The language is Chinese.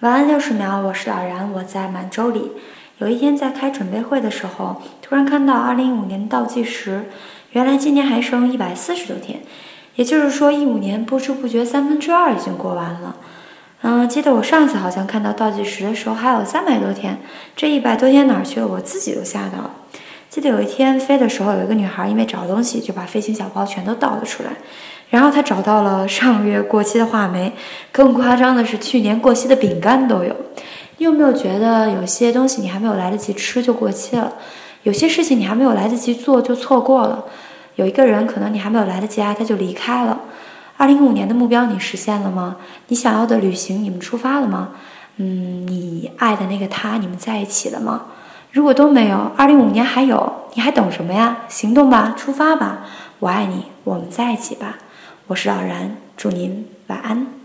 晚安六十秒，我是老然，我在满洲里。有一天在开准备会的时候，突然看到二零一五年倒计时，原来今年还剩一百四十多天，也就是说一五年不知不觉三分之二已经过完了。嗯，记得我上次好像看到倒计时的时候还有三百多天，这一百多天哪儿去了？我自己都吓到了。记得有一天飞的时候，有一个女孩因为找东西就把飞行小包全都倒了出来。然后她找到了上个月过期的话梅，更夸张的是去年过期的饼干都有。你有没有觉得有些东西你还没有来得及吃就过期了？有些事情你还没有来得及做就错过了？有一个人可能你还没有来得及爱他就离开了。二零一五年的目标你实现了吗？你想要的旅行你们出发了吗？嗯，你爱的那个他你们在一起了吗？如果都没有，二零五年还有，你还等什么呀？行动吧，出发吧！我爱你，我们在一起吧。我是老然，祝您晚安。